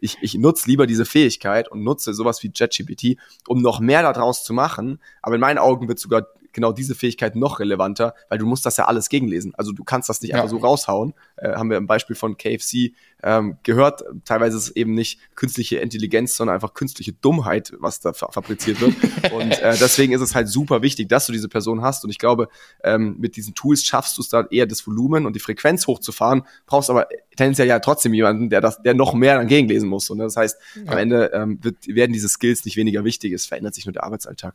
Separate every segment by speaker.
Speaker 1: ich, ich nutze lieber diese Fähigkeit und nutze sowas wie JetGPT, um noch mehr daraus zu machen. Aber in meinen Augen wird sogar genau diese Fähigkeit noch relevanter, weil du musst das ja alles gegenlesen. Also du kannst das nicht ja. einfach so raushauen. Äh, haben wir im Beispiel von KFC ähm, gehört. Teilweise ist es eben nicht künstliche Intelligenz, sondern einfach künstliche Dummheit, was da fabriziert wird. und äh, deswegen ist es halt super wichtig, dass du diese Person hast. Und ich glaube, ähm, mit diesen Tools schaffst du es dann eher das Volumen und die Frequenz hochzufahren, brauchst aber tendenziell ja trotzdem jemanden, der das, der noch mehr dann gegenlesen muss. Und das heißt, ja. am Ende ähm, wird, werden diese Skills nicht weniger wichtig. Es verändert sich nur der Arbeitsalltag.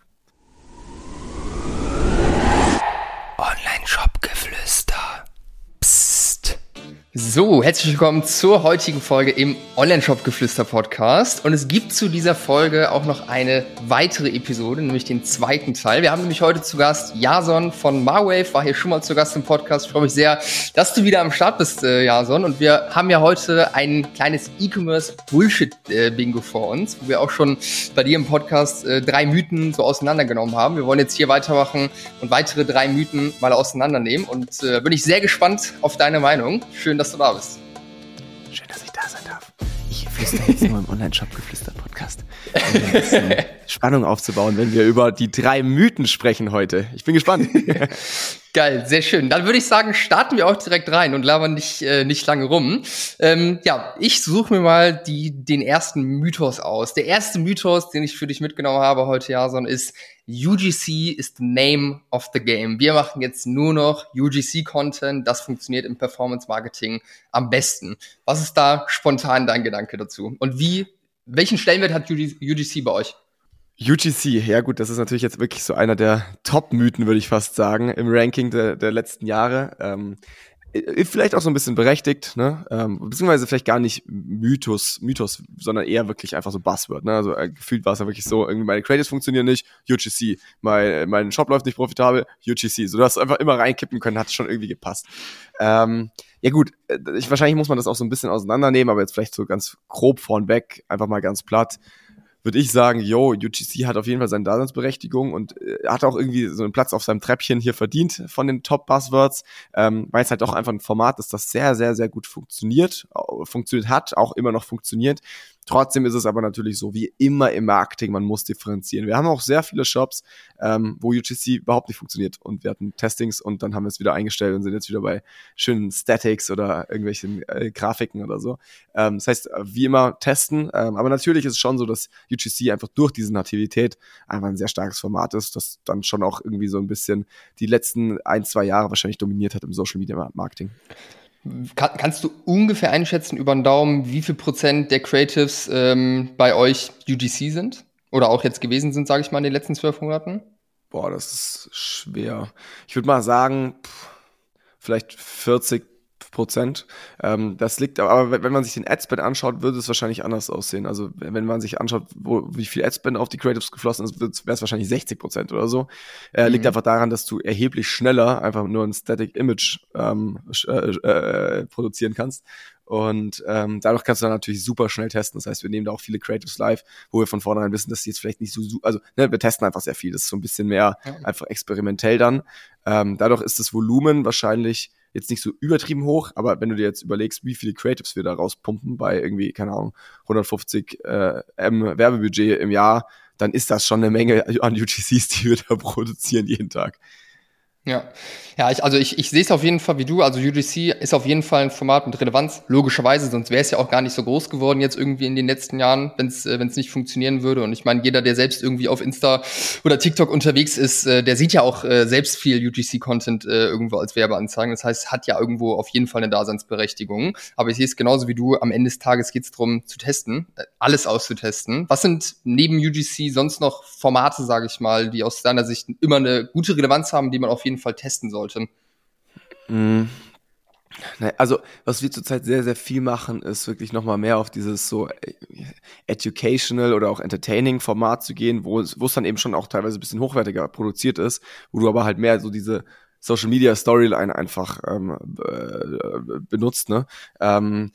Speaker 2: So, herzlich willkommen zur heutigen Folge im Online-Shop-Geflüster-Podcast. Und es gibt zu dieser Folge auch noch eine weitere Episode, nämlich den zweiten Teil. Wir haben nämlich heute zu Gast Jason von Marwave, war hier schon mal zu Gast im Podcast. Ich freue mich sehr, dass du wieder am Start bist, äh, Jason. Und wir haben ja heute ein kleines E-Commerce-Bullshit-Bingo vor uns, wo wir auch schon bei dir im Podcast äh, drei Mythen so auseinandergenommen haben. Wir wollen jetzt hier weitermachen und weitere drei Mythen mal auseinandernehmen. Und äh, bin ich sehr gespannt auf deine Meinung. Schön, dass du da bist.
Speaker 1: Schön, dass ich da sein darf. Ich flüstere jetzt nur im Online-Shop-Geflüster-Podcast. Spannung aufzubauen, wenn wir über die drei Mythen sprechen heute. Ich bin gespannt.
Speaker 2: Geil, sehr schön. Dann würde ich sagen, starten wir auch direkt rein und labern nicht, äh, nicht lange rum. Ähm, ja, ich suche mir mal die, den ersten Mythos aus. Der erste Mythos, den ich für dich mitgenommen habe heute, Jason, ist UGC is the name of the game. Wir machen jetzt nur noch UGC-Content. Das funktioniert im Performance-Marketing am besten. Was ist da spontan dein Gedanke dazu? Und wie, welchen Stellenwert hat UGC bei euch?
Speaker 1: UGC, ja gut, das ist natürlich jetzt wirklich so einer der Top-Mythen, würde ich fast sagen, im Ranking der, der letzten Jahre. Ähm, vielleicht auch so ein bisschen berechtigt, ne? Ähm, beziehungsweise vielleicht gar nicht Mythos, Mythos, sondern eher wirklich einfach so Buzzword, ne? Also äh, gefühlt war es ja wirklich so, irgendwie meine Creatives funktionieren nicht, UGC, mein, mein Shop läuft nicht profitabel, UGC. So, du hast einfach immer reinkippen können, hat schon irgendwie gepasst. Ähm, ja gut, äh, ich, wahrscheinlich muss man das auch so ein bisschen auseinandernehmen, aber jetzt vielleicht so ganz grob vornweg, einfach mal ganz platt würde ich sagen, yo, UGC hat auf jeden Fall seine Daseinsberechtigung und äh, hat auch irgendwie so einen Platz auf seinem Treppchen hier verdient von den Top-Buzzwords, ähm, weil es halt auch einfach ein Format ist, das sehr, sehr, sehr gut funktioniert, funktioniert hat, auch immer noch funktioniert Trotzdem ist es aber natürlich so, wie immer im Marketing, man muss differenzieren. Wir haben auch sehr viele Shops, ähm, wo UGC überhaupt nicht funktioniert. Und wir hatten Testings und dann haben wir es wieder eingestellt und sind jetzt wieder bei schönen Statics oder irgendwelchen äh, Grafiken oder so. Ähm, das heißt, wie immer testen. Ähm, aber natürlich ist es schon so, dass UGC einfach durch diese Nativität einfach ein sehr starkes Format ist, das dann schon auch irgendwie so ein bisschen die letzten ein, zwei Jahre wahrscheinlich dominiert hat im Social Media Marketing.
Speaker 2: Kann, kannst du ungefähr einschätzen über den Daumen, wie viel Prozent der Creatives ähm, bei euch UGC sind? Oder auch jetzt gewesen sind, sage ich mal, in den letzten zwölf Monaten?
Speaker 1: Boah, das ist schwer. Ich würde mal sagen, pff, vielleicht 40 Prozent. Ähm, das liegt, aber wenn man sich den Adspend anschaut, würde es wahrscheinlich anders aussehen. Also wenn man sich anschaut, wo, wie viel Adspend auf die Creatives geflossen ist, wäre es wahrscheinlich 60 Prozent oder so. Äh, mhm. Liegt einfach daran, dass du erheblich schneller einfach nur ein Static Image ähm, äh, äh, produzieren kannst. Und ähm, dadurch kannst du dann natürlich super schnell testen. Das heißt, wir nehmen da auch viele Creatives live, wo wir von vornherein wissen, dass die jetzt vielleicht nicht so, also ne, wir testen einfach sehr viel. Das ist so ein bisschen mehr ja. einfach experimentell dann. Ähm, dadurch ist das Volumen wahrscheinlich jetzt nicht so übertrieben hoch, aber wenn du dir jetzt überlegst, wie viele Creatives wir da rauspumpen bei irgendwie, keine Ahnung, 150 äh, M Werbebudget im Jahr, dann ist das schon eine Menge an UGCs, die wir da produzieren jeden Tag.
Speaker 2: Ja, ja, ich, also ich, ich sehe es auf jeden Fall wie du. Also UGC ist auf jeden Fall ein Format mit Relevanz, logischerweise, sonst wäre es ja auch gar nicht so groß geworden jetzt irgendwie in den letzten Jahren, wenn es äh, wenn's nicht funktionieren würde. Und ich meine, jeder, der selbst irgendwie auf Insta oder TikTok unterwegs ist, äh, der sieht ja auch äh, selbst viel UGC-Content irgendwo als Werbeanzeigen. Das heißt, hat ja irgendwo auf jeden Fall eine Daseinsberechtigung. Aber ich sehe es genauso wie du. Am Ende des Tages geht es darum, zu testen, alles auszutesten. Was sind neben UGC sonst noch Formate, sage ich mal, die aus deiner Sicht immer eine gute Relevanz haben, die man auf jeden Fall testen sollte?
Speaker 1: Mm. Also, was wir zurzeit sehr, sehr viel machen, ist wirklich nochmal mehr auf dieses so äh, educational oder auch entertaining Format zu gehen, wo es, wo es dann eben schon auch teilweise ein bisschen hochwertiger produziert ist, wo du aber halt mehr so diese Social Media Storyline einfach ähm, äh, benutzt, ne? Ähm,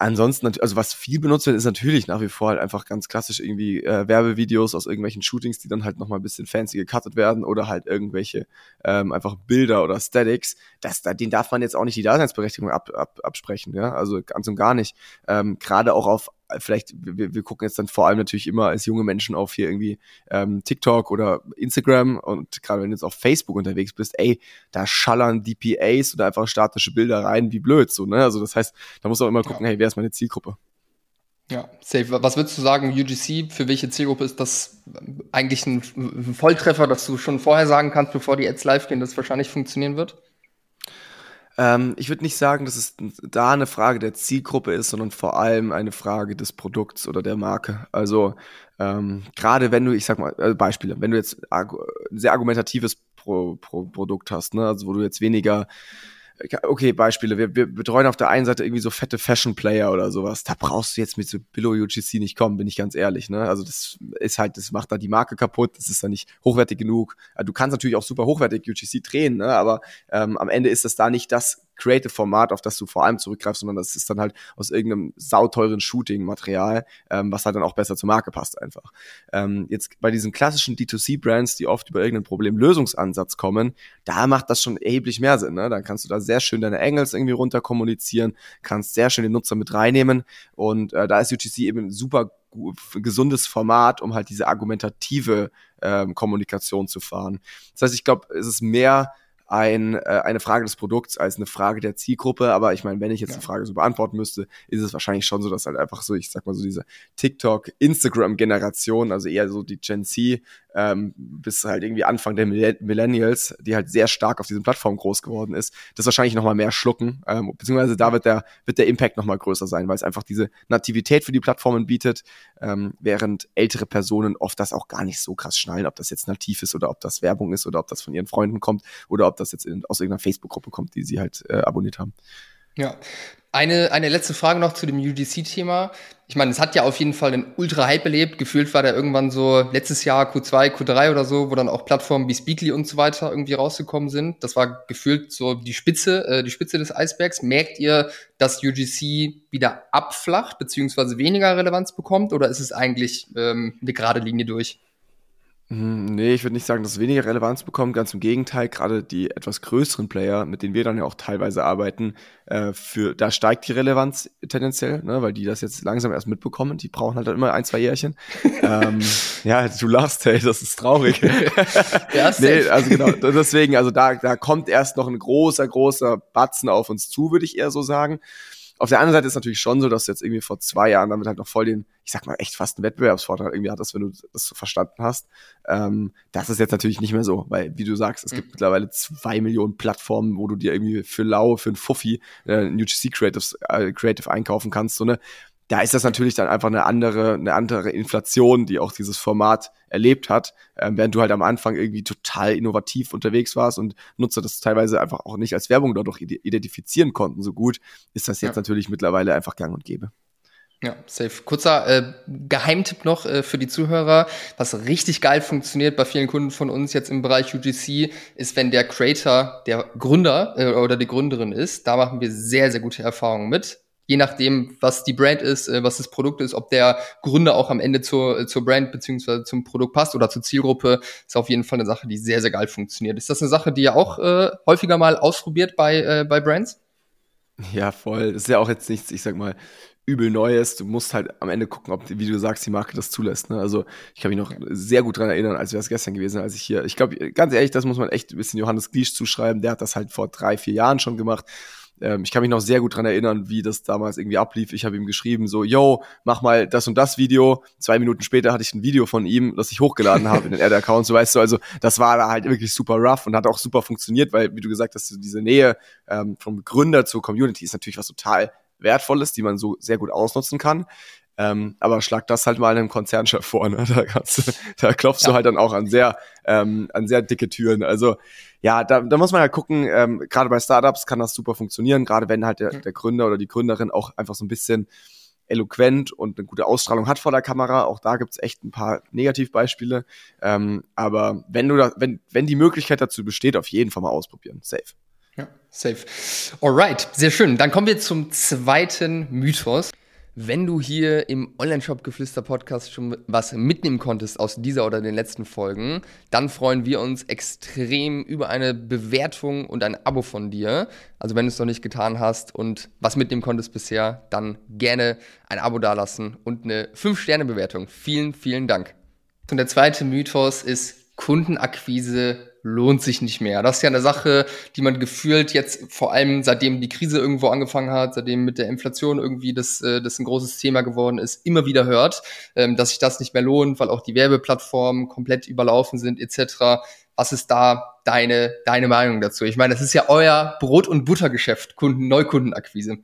Speaker 1: Ansonsten, also was viel benutzt wird, ist natürlich nach wie vor halt einfach ganz klassisch irgendwie äh, Werbevideos aus irgendwelchen Shootings, die dann halt nochmal ein bisschen fancy gecuttet werden oder halt irgendwelche ähm, einfach Bilder oder Statics. Das, da, den darf man jetzt auch nicht die Daseinsberechtigung ab, ab, absprechen, ja, also ganz und gar nicht. Ähm, Gerade auch auf vielleicht, wir, wir gucken jetzt dann vor allem natürlich immer als junge Menschen auf hier irgendwie ähm, TikTok oder Instagram und gerade wenn du jetzt auf Facebook unterwegs bist, ey, da schallern DPAs oder einfach statische Bilder rein, wie blöd so, ne? Also das heißt, da muss man immer gucken, ja. hey, wer ist meine Zielgruppe?
Speaker 2: Ja, safe. Was würdest du sagen, UGC, für welche Zielgruppe ist das eigentlich ein, ein Volltreffer, dass du schon vorher sagen kannst, bevor die Ads live gehen, dass es wahrscheinlich funktionieren wird?
Speaker 1: Ähm, ich würde nicht sagen, dass es da eine Frage der Zielgruppe ist, sondern vor allem eine Frage des Produkts oder der Marke. Also ähm, gerade wenn du, ich sag mal, äh, Beispiele, wenn du jetzt ein sehr argumentatives Pro, Pro Produkt hast, ne, also wo du jetzt weniger okay, Beispiele. Wir, wir betreuen auf der einen Seite irgendwie so fette Fashion-Player oder sowas. Da brauchst du jetzt mit so Billo UGC nicht kommen, bin ich ganz ehrlich. Ne? Also das ist halt, das macht da die Marke kaputt. Das ist da nicht hochwertig genug. Du kannst natürlich auch super hochwertig UGC drehen, ne? aber ähm, am Ende ist das da nicht das Creative-Format, auf das du vor allem zurückgreifst, sondern das ist dann halt aus irgendeinem sauteuren Shooting-Material, ähm, was halt dann auch besser zur Marke passt einfach. Ähm, jetzt bei diesen klassischen D2C-Brands, die oft über irgendeinen Problemlösungsansatz kommen, da macht das schon erheblich mehr Sinn. Ne? Dann kannst du da sehr schön deine Angles irgendwie runter kommunizieren, kannst sehr schön den Nutzer mit reinnehmen und äh, da ist UGC eben ein super gesundes Format, um halt diese argumentative ähm, Kommunikation zu fahren. Das heißt, ich glaube, es ist mehr ein, äh, eine Frage des Produkts als eine Frage der Zielgruppe. Aber ich meine, wenn ich jetzt ja. die Frage so beantworten müsste, ist es wahrscheinlich schon so, dass halt einfach so, ich sag mal so diese TikTok, Instagram-Generation, also eher so die Gen Z, ähm, bis halt irgendwie Anfang der Millennials, die halt sehr stark auf diesen Plattformen groß geworden ist, das wahrscheinlich nochmal mehr schlucken, ähm, beziehungsweise da wird der, wird der Impact nochmal größer sein, weil es einfach diese Nativität für die Plattformen bietet, ähm, während ältere Personen oft das auch gar nicht so krass schnallen, ob das jetzt nativ ist oder ob das Werbung ist oder ob das von ihren Freunden kommt oder ob das jetzt in, aus irgendeiner Facebook-Gruppe kommt, die sie halt äh, abonniert haben.
Speaker 2: Ja, eine, eine letzte Frage noch zu dem UGC-Thema. Ich meine, es hat ja auf jeden Fall einen Ultra-Hype erlebt. Gefühlt war der irgendwann so letztes Jahr Q2, Q3 oder so, wo dann auch Plattformen wie Speakly und so weiter irgendwie rausgekommen sind. Das war gefühlt so die Spitze, äh, die Spitze des Eisbergs. Merkt ihr, dass UGC wieder abflacht, beziehungsweise weniger Relevanz bekommt, oder ist es eigentlich ähm, eine gerade Linie durch?
Speaker 1: Hm, nee, ich würde nicht sagen, dass es weniger Relevanz bekommt. Ganz im Gegenteil, gerade die etwas größeren Player, mit denen wir dann ja auch teilweise arbeiten, äh, für da steigt die Relevanz tendenziell, ne, weil die das jetzt langsam erst mitbekommen. Die brauchen halt dann immer ein, zwei Jährchen. ähm, ja, du lachst, hey, das ist traurig. ja, nee, also genau, deswegen, also da, da kommt erst noch ein großer, großer Batzen auf uns zu, würde ich eher so sagen. Auf der anderen Seite ist natürlich schon so, dass du jetzt irgendwie vor zwei Jahren damit halt noch voll den, ich sag mal, echt fast einen Wettbewerbsvorteil irgendwie hattest, wenn du das so verstanden hast. Ähm, das ist jetzt natürlich nicht mehr so, weil, wie du sagst, es mhm. gibt mittlerweile zwei Millionen Plattformen, wo du dir irgendwie für lau, für ein Fuffi äh, ein UGC Creatives, äh, Creative einkaufen kannst. So eine, da ist das natürlich dann einfach eine andere, eine andere Inflation, die auch dieses Format erlebt hat, ähm, während du halt am Anfang irgendwie total innovativ unterwegs warst und Nutzer das teilweise einfach auch nicht als Werbung dort auch identifizieren konnten so gut, ist das jetzt ja. natürlich mittlerweile einfach gang und gäbe.
Speaker 2: Ja, safe. Kurzer äh, Geheimtipp noch äh, für die Zuhörer, was richtig geil funktioniert bei vielen Kunden von uns jetzt im Bereich UGC, ist, wenn der Creator der Gründer äh, oder die Gründerin ist. Da machen wir sehr, sehr gute Erfahrungen mit je nachdem, was die Brand ist, äh, was das Produkt ist, ob der Gründer auch am Ende zur, zur Brand beziehungsweise zum Produkt passt oder zur Zielgruppe, ist auf jeden Fall eine Sache, die sehr, sehr geil funktioniert. Ist das eine Sache, die ihr auch äh, häufiger mal ausprobiert bei, äh, bei Brands?
Speaker 1: Ja, voll. Das ist ja auch jetzt nichts, ich sag mal, übel Neues. Du musst halt am Ende gucken, ob, wie du sagst, die Marke das zulässt. Ne? Also ich kann mich noch sehr gut dran erinnern, als wäre es gestern gewesen, als ich hier, ich glaube, ganz ehrlich, das muss man echt ein bisschen Johannes Gliesch zuschreiben. Der hat das halt vor drei, vier Jahren schon gemacht. Ähm, ich kann mich noch sehr gut dran erinnern, wie das damals irgendwie ablief. Ich habe ihm geschrieben, so, yo, mach mal das und das Video. Zwei Minuten später hatte ich ein Video von ihm, das ich hochgeladen habe in den Ad-Account. So weißt du, also das war da halt wirklich super rough und hat auch super funktioniert, weil, wie du gesagt hast, diese Nähe ähm, vom Gründer zur Community ist natürlich was total Wertvolles, die man so sehr gut ausnutzen kann. Ähm, aber schlag das halt mal einem Konzernchef vor, ne? Da, kannst da klopfst ja. du halt dann auch an sehr, ähm, an sehr dicke Türen. Also ja, da, da muss man halt gucken, ähm, gerade bei Startups kann das super funktionieren, gerade wenn halt der, der Gründer oder die Gründerin auch einfach so ein bisschen eloquent und eine gute Ausstrahlung hat vor der Kamera. Auch da gibt's echt ein paar Negativbeispiele. Ähm, aber wenn du da, wenn, wenn die Möglichkeit dazu besteht, auf jeden Fall mal ausprobieren. Safe.
Speaker 2: Ja, safe. Alright, sehr schön. Dann kommen wir zum zweiten Mythos. Wenn du hier im Online-Shop-Geflüster-Podcast schon was mitnehmen konntest aus dieser oder den letzten Folgen, dann freuen wir uns extrem über eine Bewertung und ein Abo von dir. Also wenn du es noch nicht getan hast und was mitnehmen konntest bisher, dann gerne ein Abo dalassen und eine 5-Sterne-Bewertung. Vielen, vielen Dank. Und der zweite Mythos ist Kundenakquise lohnt sich nicht mehr. Das ist ja eine Sache, die man gefühlt jetzt vor allem seitdem die Krise irgendwo angefangen hat, seitdem mit der Inflation irgendwie das, äh, das ein großes Thema geworden ist, immer wieder hört, ähm, dass sich das nicht mehr lohnt, weil auch die Werbeplattformen komplett überlaufen sind etc. Was ist da deine, deine Meinung dazu? Ich meine, das ist ja euer Brot- und Buttergeschäft, Kunden, Neukundenakquise.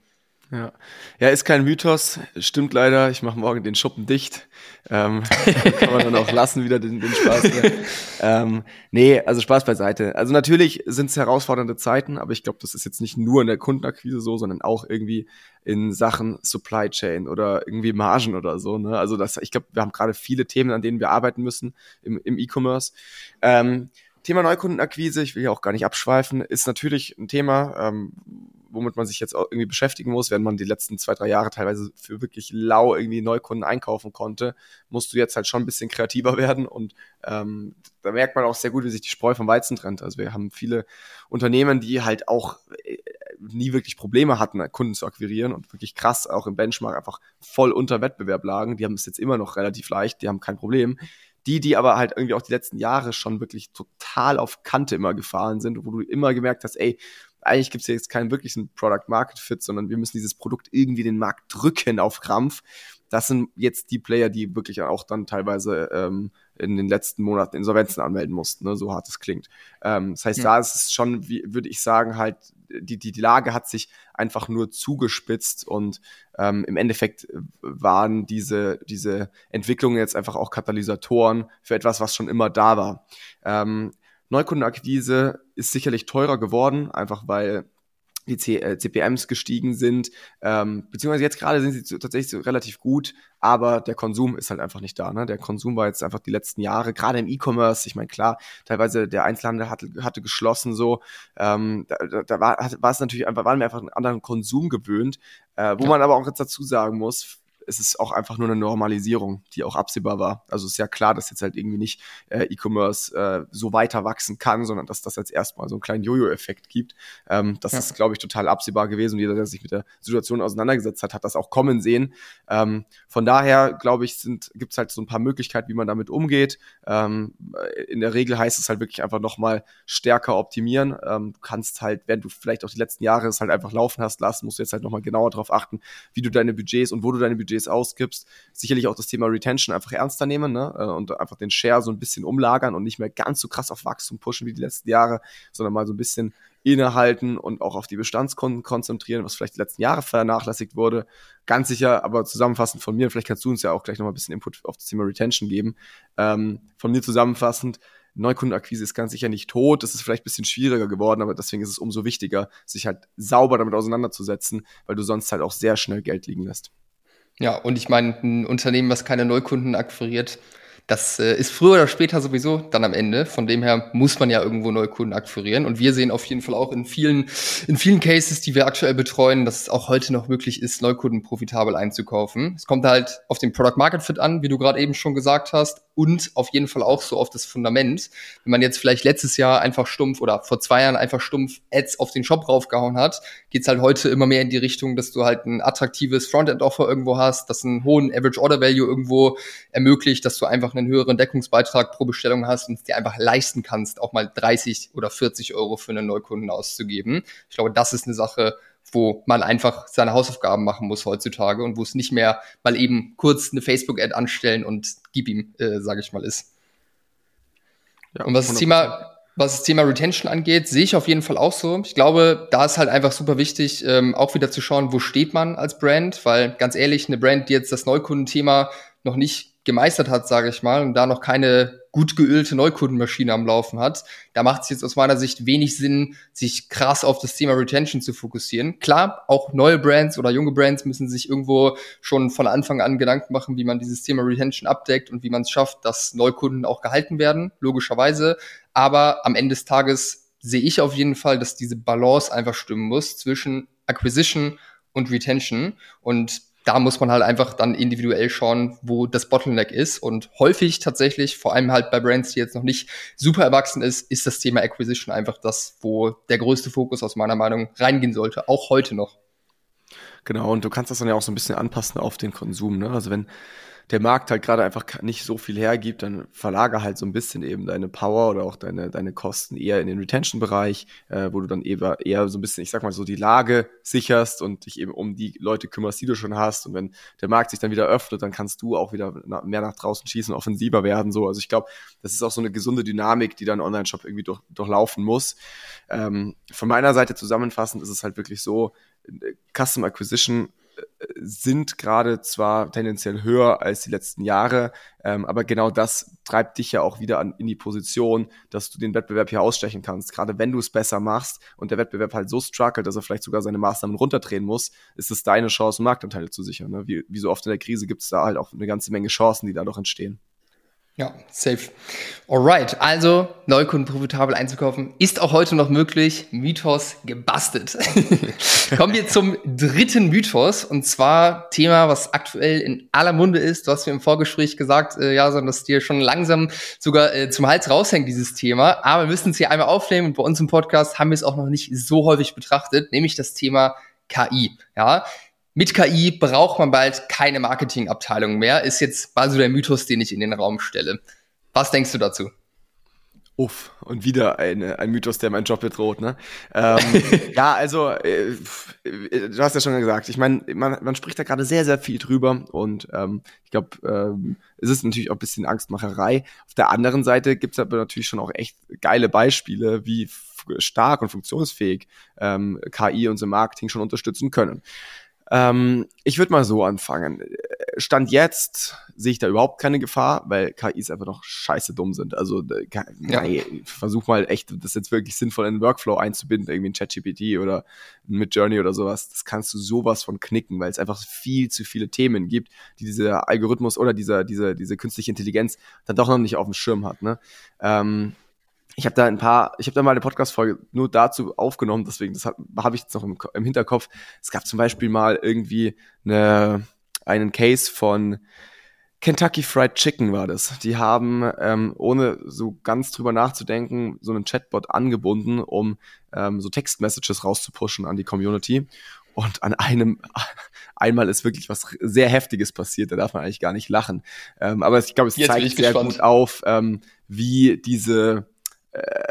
Speaker 1: Ja. ja, ist kein Mythos, stimmt leider. Ich mache morgen den Schuppen dicht. Ähm, kann man dann auch lassen, wieder den, den Spaß. ähm, nee, also Spaß beiseite. Also natürlich sind es herausfordernde Zeiten, aber ich glaube, das ist jetzt nicht nur in der Kundenakquise so, sondern auch irgendwie in Sachen Supply Chain oder irgendwie Margen oder so. Ne? Also das, ich glaube, wir haben gerade viele Themen, an denen wir arbeiten müssen im, im E-Commerce. Ähm, Thema Neukundenakquise, ich will ja auch gar nicht abschweifen, ist natürlich ein Thema, ähm, womit man sich jetzt auch irgendwie beschäftigen muss, wenn man die letzten zwei, drei Jahre teilweise für wirklich lau irgendwie Neukunden einkaufen konnte, musst du jetzt halt schon ein bisschen kreativer werden und ähm, da merkt man auch sehr gut, wie sich die Spreu vom Weizen trennt. Also wir haben viele Unternehmen, die halt auch äh, nie wirklich Probleme hatten, Kunden zu akquirieren und wirklich krass auch im Benchmark einfach voll unter Wettbewerb lagen. Die haben es jetzt immer noch relativ leicht, die haben kein Problem. Die, die aber halt irgendwie auch die letzten Jahre schon wirklich total auf Kante immer gefahren sind, wo du immer gemerkt hast, ey, eigentlich gibt es jetzt keinen wirklichen Product Market Fit, sondern wir müssen dieses Produkt irgendwie den Markt drücken auf Krampf. Das sind jetzt die Player, die wirklich auch dann teilweise ähm, in den letzten Monaten Insolvenzen anmelden mussten, ne, so hart es klingt. Ähm, das heißt, ja. da ist es schon, wie, würde ich sagen, halt, die, die, die Lage hat sich einfach nur zugespitzt und ähm, im Endeffekt waren diese, diese Entwicklungen jetzt einfach auch Katalysatoren für etwas, was schon immer da war. Ähm, Neukundenakquise ist sicherlich teurer geworden, einfach weil die C äh, CPMs gestiegen sind, ähm, beziehungsweise jetzt gerade sind sie tatsächlich so relativ gut, aber der Konsum ist halt einfach nicht da. Ne? Der Konsum war jetzt einfach die letzten Jahre, gerade im E-Commerce, ich meine klar, teilweise der Einzelhandel hatte, hatte geschlossen so, ähm, da, da war, war es natürlich einfach, waren wir einfach einen anderen Konsum gewöhnt, äh, wo ja. man aber auch jetzt dazu sagen muss, es ist auch einfach nur eine Normalisierung, die auch absehbar war. Also ist ja klar, dass jetzt halt irgendwie nicht äh, E-Commerce äh, so weiter wachsen kann, sondern dass das jetzt erstmal so einen kleinen Jojo-Effekt gibt. Ähm, das ja. ist, glaube ich, total absehbar gewesen und jeder, der sich mit der Situation auseinandergesetzt hat, hat das auch kommen sehen. Ähm, von daher, glaube ich, gibt es halt so ein paar Möglichkeiten, wie man damit umgeht. Ähm, in der Regel heißt es halt wirklich einfach nochmal stärker optimieren. Ähm, du kannst halt, wenn du vielleicht auch die letzten Jahre es halt einfach laufen hast lassen, musst du jetzt halt nochmal genauer darauf achten, wie du deine Budgets und wo du deine Budgets Budgets ausgibst, sicherlich auch das Thema Retention einfach ernster nehmen ne? Äh, und einfach den Share so ein bisschen umlagern und nicht mehr ganz so krass auf Wachstum pushen wie die letzten Jahre, sondern mal so ein bisschen innehalten und auch auf die Bestandskunden konzentrieren, was vielleicht die letzten Jahre vernachlässigt wurde. Ganz sicher, aber zusammenfassend von mir, vielleicht kannst du uns ja auch gleich nochmal ein bisschen Input auf das Thema Retention geben. Ähm, von mir zusammenfassend, Neukundenakquise ist ganz sicher nicht tot, das ist vielleicht ein bisschen schwieriger geworden, aber deswegen ist es umso wichtiger, sich halt sauber damit auseinanderzusetzen, weil du sonst halt auch sehr schnell Geld liegen lässt.
Speaker 2: Ja, und ich meine, ein Unternehmen, was keine Neukunden akquiriert, das äh, ist früher oder später sowieso dann am Ende. Von dem her muss man ja irgendwo Neukunden akquirieren. Und wir sehen auf jeden Fall auch in vielen, in vielen Cases, die wir aktuell betreuen, dass es auch heute noch möglich ist, Neukunden profitabel einzukaufen. Es kommt halt auf den Product Market Fit an, wie du gerade eben schon gesagt hast, und auf jeden Fall auch so auf das Fundament. Wenn man jetzt vielleicht letztes Jahr einfach stumpf oder vor zwei Jahren einfach stumpf Ads auf den Shop raufgehauen hat, geht's halt heute immer mehr in die Richtung, dass du halt ein attraktives Frontend-Offer irgendwo hast, das einen hohen Average Order Value irgendwo ermöglicht, dass du einfach einen höheren Deckungsbeitrag pro Bestellung hast und es dir einfach leisten kannst, auch mal 30 oder 40 Euro für einen Neukunden auszugeben. Ich glaube, das ist eine Sache, wo man einfach seine Hausaufgaben machen muss heutzutage und wo es nicht mehr mal eben kurz eine Facebook-Ad anstellen und gib ihm, äh, sage ich mal, ist. Ja, und was das Thema was das Thema Retention angeht, sehe ich auf jeden Fall auch so. Ich glaube, da ist halt einfach super wichtig, ähm, auch wieder zu schauen, wo steht man als Brand, weil ganz ehrlich, eine Brand, die jetzt das Neukundenthema noch nicht gemeistert hat, sage ich mal, und da noch keine gut geölte Neukundenmaschine am Laufen hat, da macht es jetzt aus meiner Sicht wenig Sinn, sich krass auf das Thema Retention zu fokussieren. Klar, auch neue Brands oder junge Brands müssen sich irgendwo schon von Anfang an Gedanken machen, wie man dieses Thema Retention abdeckt und wie man es schafft, dass Neukunden auch gehalten werden, logischerweise. Aber am Ende des Tages sehe ich auf jeden Fall, dass diese Balance einfach stimmen muss zwischen Acquisition und Retention. Und da muss man halt einfach dann individuell schauen, wo das Bottleneck ist. Und häufig tatsächlich, vor allem halt bei Brands, die jetzt noch nicht super erwachsen ist, ist das Thema Acquisition einfach das, wo der größte Fokus aus meiner Meinung reingehen sollte, auch heute noch.
Speaker 1: Genau, und du kannst das dann ja auch so ein bisschen anpassen auf den Konsum. Ne? Also wenn der Markt halt gerade einfach nicht so viel hergibt, dann verlager halt so ein bisschen eben deine Power oder auch deine, deine Kosten eher in den Retention-Bereich, äh, wo du dann eher, eher so ein bisschen, ich sag mal so, die Lage sicherst und dich eben um die Leute kümmerst, die du schon hast. Und wenn der Markt sich dann wieder öffnet, dann kannst du auch wieder mehr nach draußen schießen, offensiver werden. So, also ich glaube, das ist auch so eine gesunde Dynamik, die dann Online-Shop irgendwie durch, durchlaufen muss. Ähm, von meiner Seite zusammenfassend ist es halt wirklich so, äh, Custom Acquisition sind gerade zwar tendenziell höher als die letzten Jahre, ähm, aber genau das treibt dich ja auch wieder an, in die Position, dass du den Wettbewerb hier ausstechen kannst. Gerade wenn du es besser machst und der Wettbewerb halt so struggelt, dass er vielleicht sogar seine Maßnahmen runterdrehen muss, ist es deine Chance, Marktanteile zu sichern. Ne? Wie, wie so oft in der Krise gibt es da halt auch eine ganze Menge Chancen, die dadurch entstehen.
Speaker 2: Ja, safe. Alright, also Neukunden profitabel einzukaufen ist auch heute noch möglich. Mythos gebastelt. Kommen wir zum dritten Mythos und zwar Thema, was aktuell in aller Munde ist. Du hast mir im Vorgespräch gesagt, äh, ja, dass dir schon langsam sogar äh, zum Hals raushängt dieses Thema. Aber wir müssen es hier einmal aufnehmen und bei uns im Podcast haben wir es auch noch nicht so häufig betrachtet, nämlich das Thema KI. Ja, mit KI braucht man bald keine Marketingabteilung mehr, ist jetzt mal so der Mythos, den ich in den Raum stelle. Was denkst du dazu?
Speaker 1: Uff, und wieder eine, ein Mythos, der meinen Job bedroht, ne? Ähm, ja, also, äh, du hast ja schon gesagt, ich meine, man, man spricht da gerade sehr, sehr viel drüber und ähm, ich glaube, ähm, es ist natürlich auch ein bisschen Angstmacherei. Auf der anderen Seite gibt es aber natürlich schon auch echt geile Beispiele, wie stark und funktionsfähig ähm, KI unser Marketing schon unterstützen können. Ähm, ich würde mal so anfangen. Stand jetzt sehe ich da überhaupt keine Gefahr, weil KIs einfach noch scheiße dumm sind. Also ja. nein, versuch mal echt, das jetzt wirklich sinnvoll in den Workflow einzubinden, irgendwie ein ChatGPT oder mit Journey oder sowas. Das kannst du sowas von knicken, weil es einfach viel zu viele Themen gibt, die dieser Algorithmus oder dieser, diese, diese künstliche Intelligenz dann doch noch nicht auf dem Schirm hat. Ne? Ähm, ich habe da ein paar, ich habe da mal eine Podcast-Folge nur dazu aufgenommen, deswegen, das habe hab ich jetzt noch im, im, Hinterkopf. Es gab zum Beispiel mal irgendwie eine, einen Case von Kentucky Fried Chicken war das. Die haben, ähm, ohne so ganz drüber nachzudenken, so einen Chatbot angebunden, um ähm, so Textmessages rauszupushen an die Community. Und an einem, einmal ist wirklich was sehr Heftiges passiert, da darf man eigentlich gar nicht lachen. Ähm, aber ich glaube, es Jetzt zeigt sehr gespannt. gut auf, ähm, wie diese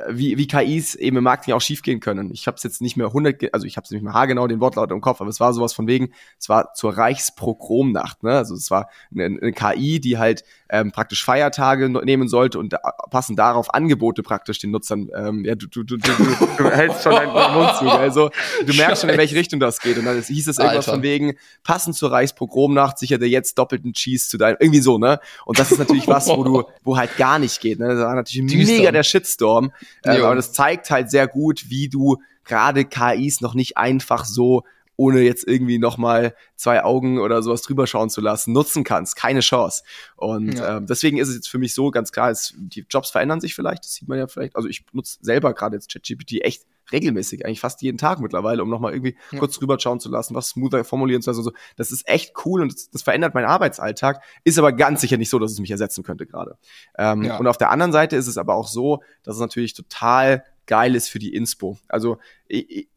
Speaker 1: wie, wie KIs eben im Marketing auch schiefgehen können. Ich habe es jetzt nicht mehr 100, also ich habe es nicht mehr haargenau den Wortlaut im Kopf, aber es war sowas von wegen, es war zur Reichsprogromnacht, ne? Also es war eine, eine KI, die halt ähm, praktisch Feiertage nehmen sollte und da, passend darauf Angebote praktisch den Nutzern. Ähm, ja, du, du, du, du, du hältst schon deinen Mund zu. Also du merkst schon, in welche Richtung das geht. Und dann hieß es irgendwas Alter. von wegen, passend zur Reichsprogromnacht sicherte jetzt doppelten Cheese zu deinem, irgendwie so, ne? Und das ist natürlich was, wo du, wo halt gar nicht geht. Ne? Das war natürlich mega der Shitstorm. Shitstorm. Äh, aber das zeigt halt sehr gut, wie du gerade KIs noch nicht einfach so ohne jetzt irgendwie nochmal zwei Augen oder sowas drüber schauen zu lassen, nutzen kannst. Keine Chance. Und ja. ähm, deswegen ist es jetzt für mich so ganz klar, es, die Jobs verändern sich vielleicht, das sieht man ja vielleicht. Also ich nutze selber gerade jetzt ChatGPT echt regelmäßig, eigentlich fast jeden Tag mittlerweile, um nochmal irgendwie ja. kurz drüber schauen zu lassen, was smoother formulieren zu lassen. Also das ist echt cool und das, das, verändert meinen Arbeitsalltag, ist aber ganz sicher nicht so, dass es mich ersetzen könnte gerade. Ähm, ja. Und auf der anderen Seite ist es aber auch so, dass es natürlich total geil ist für die Inspo. Also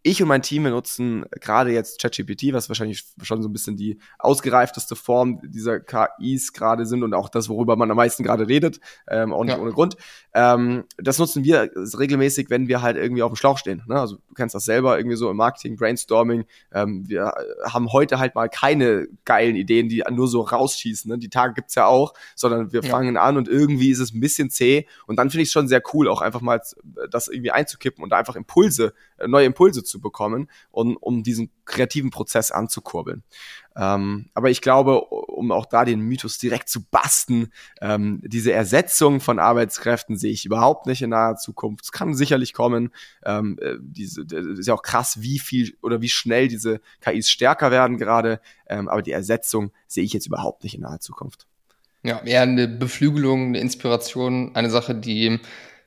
Speaker 1: ich und mein Team wir nutzen gerade jetzt ChatGPT, was wahrscheinlich schon so ein bisschen die ausgereifteste Form dieser KIs gerade sind und auch das, worüber man am meisten gerade redet, ähm, auch nicht ja. ohne Grund. Ähm, das nutzen wir regelmäßig, wenn wir halt irgendwie auf dem Schlauch stehen. Ne? Also du kennst das selber irgendwie so im Marketing, Brainstorming. Ähm, wir haben heute halt mal keine geilen Ideen, die nur so rausschießen. Ne? Die Tage gibt's ja auch, sondern wir ja. fangen an und irgendwie ist es ein bisschen zäh. Und dann finde ich es schon sehr cool, auch einfach mal das irgendwie einzukippen und einfach Impulse, neue Impulse zu bekommen und um diesen kreativen Prozess anzukurbeln. Ähm, aber ich glaube, um auch da den Mythos direkt zu basten, ähm, diese Ersetzung von Arbeitskräften sehe ich überhaupt nicht in naher Zukunft. Es kann sicherlich kommen. Ähm, äh, diese, ist ja auch krass, wie viel oder wie schnell diese KIs stärker werden gerade. Ähm, aber die Ersetzung sehe ich jetzt überhaupt nicht in naher Zukunft.
Speaker 2: Ja, eher eine Beflügelung, eine Inspiration, eine Sache, die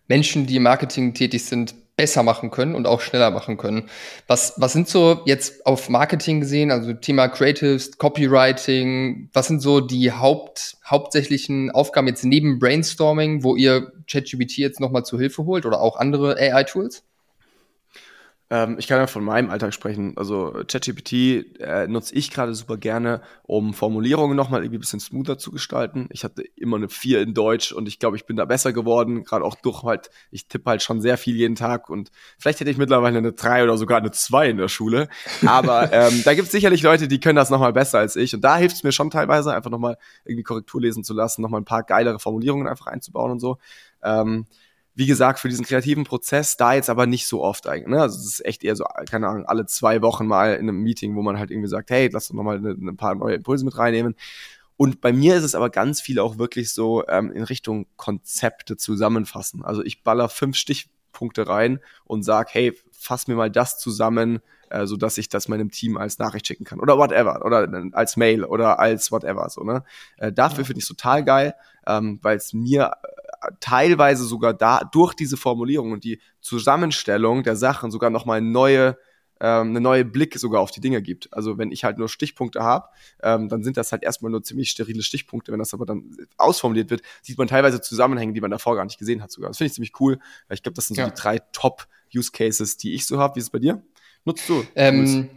Speaker 2: Menschen, die im Marketing tätig sind, besser machen können und auch schneller machen können. Was, was sind so jetzt auf Marketing gesehen, also Thema Creatives, Copywriting, was sind so die Haupt, hauptsächlichen Aufgaben jetzt neben Brainstorming, wo ihr ChatGPT jetzt nochmal zu Hilfe holt oder auch andere AI-Tools?
Speaker 1: Ähm, ich kann ja von meinem Alltag sprechen. Also ChatGPT äh, nutze ich gerade super gerne, um Formulierungen nochmal irgendwie ein bisschen smoother zu gestalten. Ich hatte immer eine 4 in Deutsch und ich glaube, ich bin da besser geworden, gerade auch durch halt, ich tippe halt schon sehr viel jeden Tag und vielleicht hätte ich mittlerweile eine 3 oder sogar eine 2 in der Schule. Aber ähm, da gibt es sicherlich Leute, die können das nochmal besser als ich und da hilft es mir schon teilweise, einfach nochmal irgendwie Korrektur lesen zu lassen, nochmal ein paar geilere Formulierungen einfach einzubauen und so. Ähm, wie gesagt, für diesen kreativen Prozess da jetzt aber nicht so oft eigentlich. Ne? Also es ist echt eher so, keine Ahnung, alle zwei Wochen mal in einem Meeting, wo man halt irgendwie sagt, hey, lass doch nochmal ein paar neue Impulse mit reinnehmen. Und bei mir ist es aber ganz viel auch wirklich so ähm, in Richtung Konzepte zusammenfassen. Also ich baller fünf Stichpunkte rein und sag, hey, fass mir mal das zusammen, äh, so dass ich das meinem Team als Nachricht schicken kann oder whatever oder äh, als Mail oder als whatever so ne. Äh, dafür ja. finde ich total geil, ähm, weil es mir teilweise sogar da durch diese Formulierung und die Zusammenstellung der Sachen sogar nochmal neue ähm, eine neue Blick sogar auf die Dinge gibt. Also wenn ich halt nur Stichpunkte habe, ähm, dann sind das halt erstmal nur ziemlich sterile Stichpunkte. Wenn das aber dann ausformuliert wird, sieht man teilweise Zusammenhänge, die man davor gar nicht gesehen hat sogar. Das finde ich ziemlich cool. Ich glaube, das sind so ja. die drei Top-Use-Cases, die ich so habe. Wie ist es bei dir? Nutzt du?
Speaker 2: Ähm,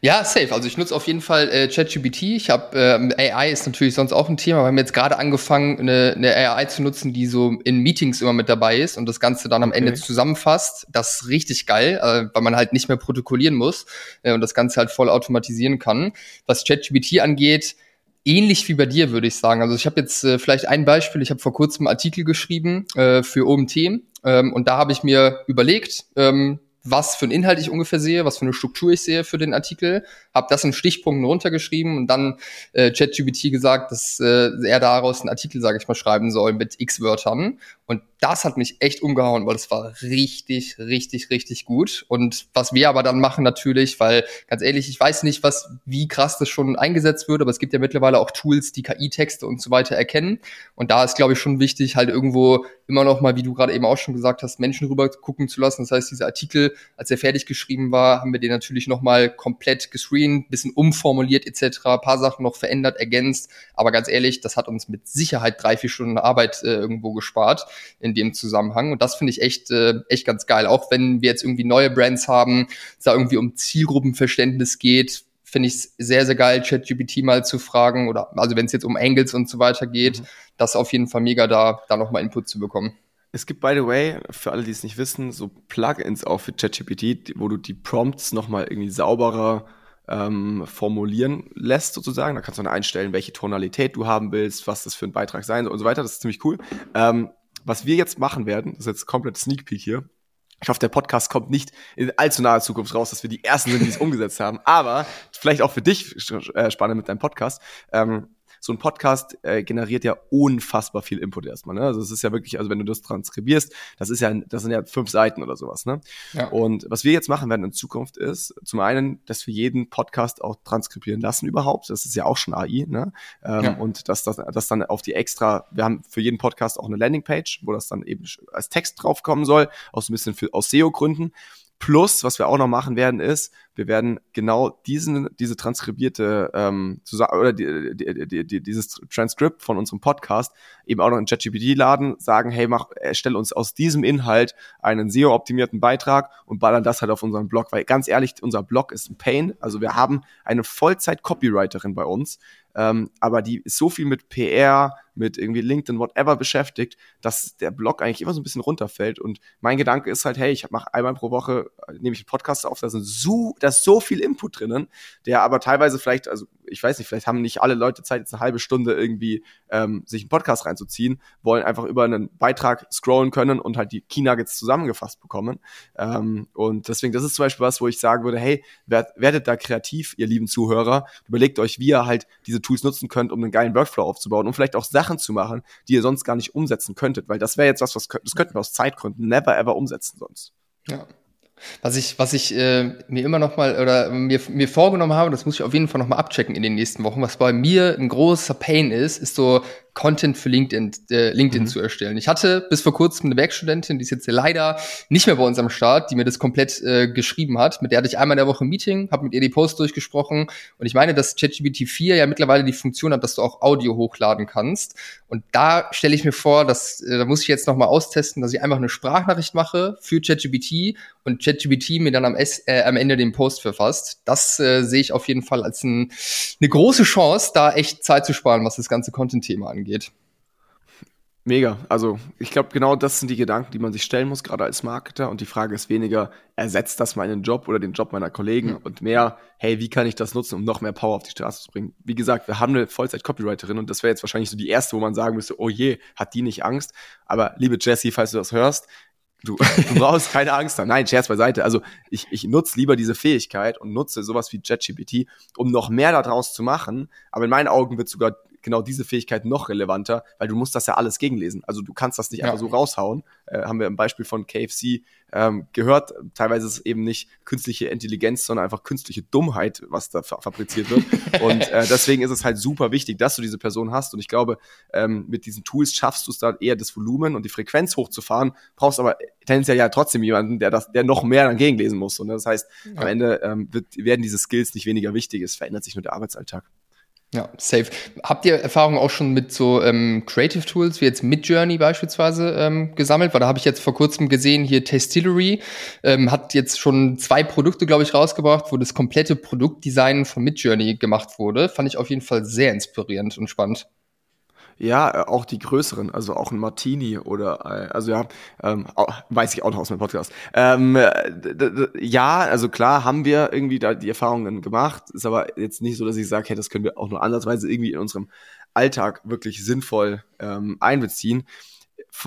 Speaker 2: ja, safe. Also ich nutze auf jeden Fall äh, ChatGPT. Ich habe ähm, AI ist natürlich sonst auch ein Thema. Wir haben jetzt gerade angefangen, eine, eine AI zu nutzen, die so in Meetings immer mit dabei ist und das Ganze dann am okay. Ende zusammenfasst. Das ist richtig geil, äh, weil man halt nicht mehr protokollieren muss äh, und das Ganze halt voll automatisieren kann. Was ChatGPT angeht, ähnlich wie bei dir, würde ich sagen. Also ich habe jetzt äh, vielleicht ein Beispiel. Ich habe vor kurzem einen Artikel geschrieben äh, für OMT ähm, und da habe ich mir überlegt, ähm, was für einen Inhalt ich ungefähr sehe, was für eine Struktur ich sehe für den Artikel, habe das in Stichpunkten runtergeschrieben und dann äh, ChatGPT gesagt, dass äh, er daraus einen Artikel, sage ich mal, schreiben soll mit x Wörtern. Und das hat mich echt umgehauen, weil es war richtig, richtig, richtig gut. Und was wir aber dann machen natürlich, weil ganz ehrlich, ich weiß nicht, was, wie krass das schon eingesetzt wird, aber es gibt ja mittlerweile auch Tools, die KI-Texte und so weiter erkennen. Und da ist, glaube ich, schon wichtig, halt irgendwo immer noch mal, wie du gerade eben auch schon gesagt hast, Menschen rüber gucken zu lassen. Das heißt, dieser Artikel, als er fertig geschrieben war, haben wir den natürlich noch mal komplett gescreent, bisschen umformuliert etc., paar Sachen noch verändert, ergänzt. Aber ganz ehrlich, das hat uns mit Sicherheit drei, vier Stunden Arbeit äh, irgendwo gespart in dem Zusammenhang. Und das finde ich echt, äh, echt ganz geil. Auch wenn wir jetzt irgendwie neue Brands haben, es da irgendwie um Zielgruppenverständnis geht, finde ich es sehr, sehr geil, ChatGPT mal zu fragen oder also wenn es jetzt um Angles und so weiter geht, mhm. das auf jeden Fall mega da, da nochmal Input zu bekommen.
Speaker 1: Es gibt, by the way, für alle, die es nicht wissen, so Plugins auch für ChatGPT, wo du die Prompts nochmal irgendwie sauberer ähm, formulieren lässt, sozusagen. Da kannst du dann einstellen, welche Tonalität du haben willst, was das für ein Beitrag sein soll und so weiter. Das ist ziemlich cool. Ähm, was wir jetzt machen werden, ist jetzt komplett Sneak Peek hier. Ich hoffe, der Podcast kommt nicht in allzu naher Zukunft raus, dass wir die Ersten sind, die es umgesetzt haben. Aber vielleicht auch für dich äh, spannend mit deinem Podcast. Ähm, so ein Podcast äh, generiert ja unfassbar viel Input erstmal. Ne? Also es ist ja wirklich, also wenn du das transkribierst, das ist ja, das sind ja fünf Seiten oder sowas. Ne? Ja. Und was wir jetzt machen werden in Zukunft ist, zum einen, dass wir jeden Podcast auch transkribieren lassen überhaupt. Das ist ja auch schon AI. Ne? Ähm, ja. Und dass das dass dann auf die extra, wir haben für jeden Podcast auch eine Landingpage, wo das dann eben als Text draufkommen soll, auch so ein bisschen für, aus SEO-Gründen. Plus, was wir auch noch machen werden, ist, wir werden genau diesen, diese transkribierte ähm, oder die, die, die, die, dieses Transkript von unserem Podcast eben auch noch in ChatGPT laden, sagen, hey, mach, erstell uns aus diesem Inhalt einen SEO-optimierten Beitrag und ballern das halt auf unseren Blog, weil ganz ehrlich, unser Blog ist ein Pain. Also wir haben eine Vollzeit-Copywriterin bei uns, ähm, aber die ist so viel mit PR, mit irgendwie LinkedIn, whatever beschäftigt, dass der Blog eigentlich immer so ein bisschen runterfällt. Und mein Gedanke ist halt, hey, ich mache einmal pro Woche, äh, nehme ich einen Podcast auf, da sind so, da ist so viel Input drinnen, der aber teilweise vielleicht, also ich weiß nicht, vielleicht haben nicht alle Leute Zeit, jetzt eine halbe Stunde irgendwie ähm, sich einen Podcast reinzuziehen, wollen einfach über einen Beitrag scrollen können und halt die Key Nuggets zusammengefasst bekommen. Ähm, und deswegen, das ist zum Beispiel was, wo ich sagen würde, hey, werdet da kreativ, ihr lieben Zuhörer, überlegt euch, wie ihr halt diese Tools nutzen könnt, um einen geilen Workflow aufzubauen und vielleicht auch Sachen zu machen, die ihr sonst gar nicht umsetzen könntet, weil das wäre jetzt was, was das könnten wir aus Zeitgründen never ever umsetzen sonst.
Speaker 2: Ja. Was ich, was ich äh, mir immer noch mal oder mir, mir vorgenommen habe, das muss ich auf jeden Fall noch mal abchecken in den nächsten Wochen. Was bei mir ein großer Pain ist, ist so Content für LinkedIn, äh, LinkedIn mhm. zu erstellen. Ich hatte bis vor kurzem eine Werkstudentin, die ist jetzt leider nicht mehr bei uns am Start, die mir das komplett äh, geschrieben hat. Mit der hatte ich einmal in der Woche ein Meeting, habe mit ihr die Post durchgesprochen und ich meine, dass ChatGPT 4 ja mittlerweile die Funktion hat, dass du auch Audio hochladen kannst. Und da stelle ich mir vor, dass äh, da muss ich jetzt noch mal austesten, dass ich einfach eine Sprachnachricht mache für ChatGPT und ChatGPT mir dann am, S äh, am Ende den Post verfasst. Das äh, sehe ich auf jeden Fall als ein, eine große Chance, da echt Zeit zu sparen, was das ganze Content-Thema angeht.
Speaker 1: Mega. Also ich glaube, genau das sind die Gedanken, die man sich stellen muss, gerade als Marketer. Und die Frage ist weniger, ersetzt das meinen Job oder den Job meiner Kollegen mhm. und mehr, hey, wie kann ich das nutzen, um noch mehr Power auf die Straße zu bringen? Wie gesagt, wir haben eine Vollzeit-Copywriterin und das wäre jetzt wahrscheinlich so die erste, wo man sagen müsste, oh je, hat die nicht Angst? Aber liebe Jessie, falls du das hörst, du, du brauchst keine Angst haben. Nein, Scherz beiseite. Also ich, ich nutze lieber diese Fähigkeit und nutze sowas wie JetGPT, um noch mehr daraus zu machen. Aber in meinen Augen wird sogar genau diese Fähigkeit noch relevanter, weil du musst das ja alles gegenlesen. Also du kannst das nicht ja. einfach so raushauen. Äh, haben wir im Beispiel von KFC ähm, gehört. Teilweise ist es eben nicht künstliche Intelligenz, sondern einfach künstliche Dummheit, was da fabriziert wird. und äh, deswegen ist es halt super wichtig, dass du diese Person hast. Und ich glaube, ähm, mit diesen Tools schaffst du es dann eher das Volumen und die Frequenz hochzufahren, brauchst aber tendenziell ja trotzdem jemanden, der das, der noch mehr dann gegenlesen muss. Und das heißt, ja. am Ende ähm, wird, werden diese Skills nicht weniger wichtig. Es verändert sich nur der Arbeitsalltag.
Speaker 2: Ja, safe. Habt ihr Erfahrungen auch schon mit so ähm, Creative Tools wie jetzt Midjourney beispielsweise ähm, gesammelt? Weil da habe ich jetzt vor kurzem gesehen, hier Tastillery ähm, hat jetzt schon zwei Produkte, glaube ich, rausgebracht, wo das komplette Produktdesign von Midjourney gemacht wurde. Fand ich auf jeden Fall sehr inspirierend und spannend.
Speaker 1: Ja, äh, auch die größeren, also auch ein Martini oder, äh, also ja, ähm, weiß ich auch noch aus meinem Podcast. Ähm, ja, also klar haben wir irgendwie da die Erfahrungen gemacht, ist aber jetzt nicht so, dass ich sage, hey, das können wir auch nur ansatzweise irgendwie in unserem Alltag wirklich sinnvoll ähm, einbeziehen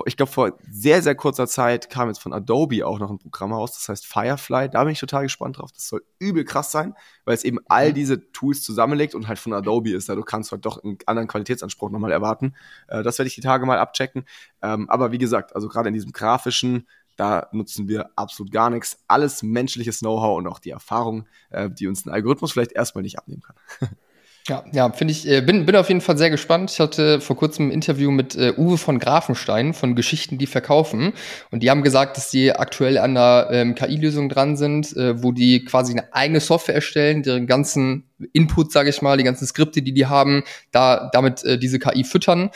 Speaker 1: ich glaube, vor sehr, sehr kurzer Zeit kam jetzt von Adobe auch noch ein Programm raus, das heißt Firefly. Da bin ich total gespannt drauf. Das soll übel krass sein, weil es eben all diese Tools zusammenlegt und halt von Adobe ist. Da du kannst halt doch einen anderen Qualitätsanspruch nochmal erwarten. Äh, das werde ich die Tage mal abchecken. Ähm, aber wie gesagt, also gerade in diesem grafischen, da nutzen wir absolut gar nichts. Alles menschliches Know-how und auch die Erfahrung, äh, die uns ein Algorithmus vielleicht erstmal nicht abnehmen kann.
Speaker 2: Ja, ja, finde ich, äh, bin, bin auf jeden Fall sehr gespannt. Ich hatte vor kurzem ein Interview mit äh, Uwe von Grafenstein von Geschichten, die verkaufen. Und die haben gesagt, dass die aktuell an einer ähm, KI-Lösung dran sind, äh, wo die quasi eine eigene Software erstellen, deren ganzen Input, sage ich mal, die ganzen Skripte, die die haben, da damit äh, diese KI füttern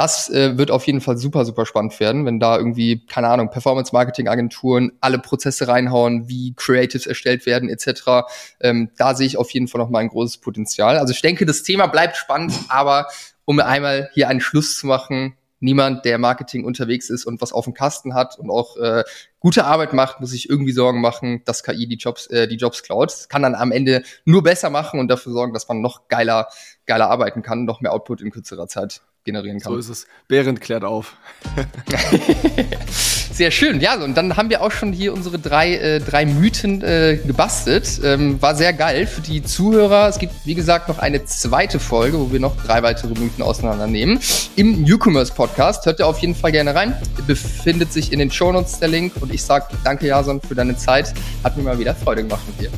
Speaker 2: das äh, wird auf jeden Fall super, super spannend werden, wenn da irgendwie, keine Ahnung, Performance-Marketing-Agenturen alle Prozesse reinhauen, wie Creatives erstellt werden, etc. Ähm, da sehe ich auf jeden Fall noch mal ein großes Potenzial. Also ich denke, das Thema bleibt spannend, aber um einmal hier einen Schluss zu machen, niemand, der Marketing unterwegs ist und was auf dem Kasten hat und auch äh, gute Arbeit macht, muss sich irgendwie Sorgen machen, dass KI die Jobs, äh, die Jobs klaut. Kann dann am Ende nur besser machen und dafür sorgen, dass man noch geiler, geiler arbeiten kann, noch mehr Output in kürzerer Zeit generieren kann.
Speaker 1: So ist es. Behrend klärt auf.
Speaker 2: Sehr schön. Ja, und dann haben wir auch schon hier unsere drei, äh, drei Mythen äh, gebastelt. Ähm, war sehr geil für die Zuhörer. Es gibt, wie gesagt, noch eine zweite Folge, wo wir noch drei weitere Mythen auseinandernehmen. Im Newcomers Podcast. Hört ihr auf jeden Fall gerne rein. Befindet sich in den Shownotes der Link. Und ich sage danke, Jason, für deine Zeit. Hat mir mal wieder Freude gemacht mit dir.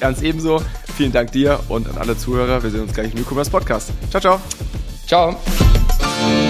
Speaker 1: Ganz ebenso. Vielen Dank dir und an alle Zuhörer. Wir sehen uns gleich im Newcomers Podcast. Ciao, ciao.
Speaker 2: Ciao.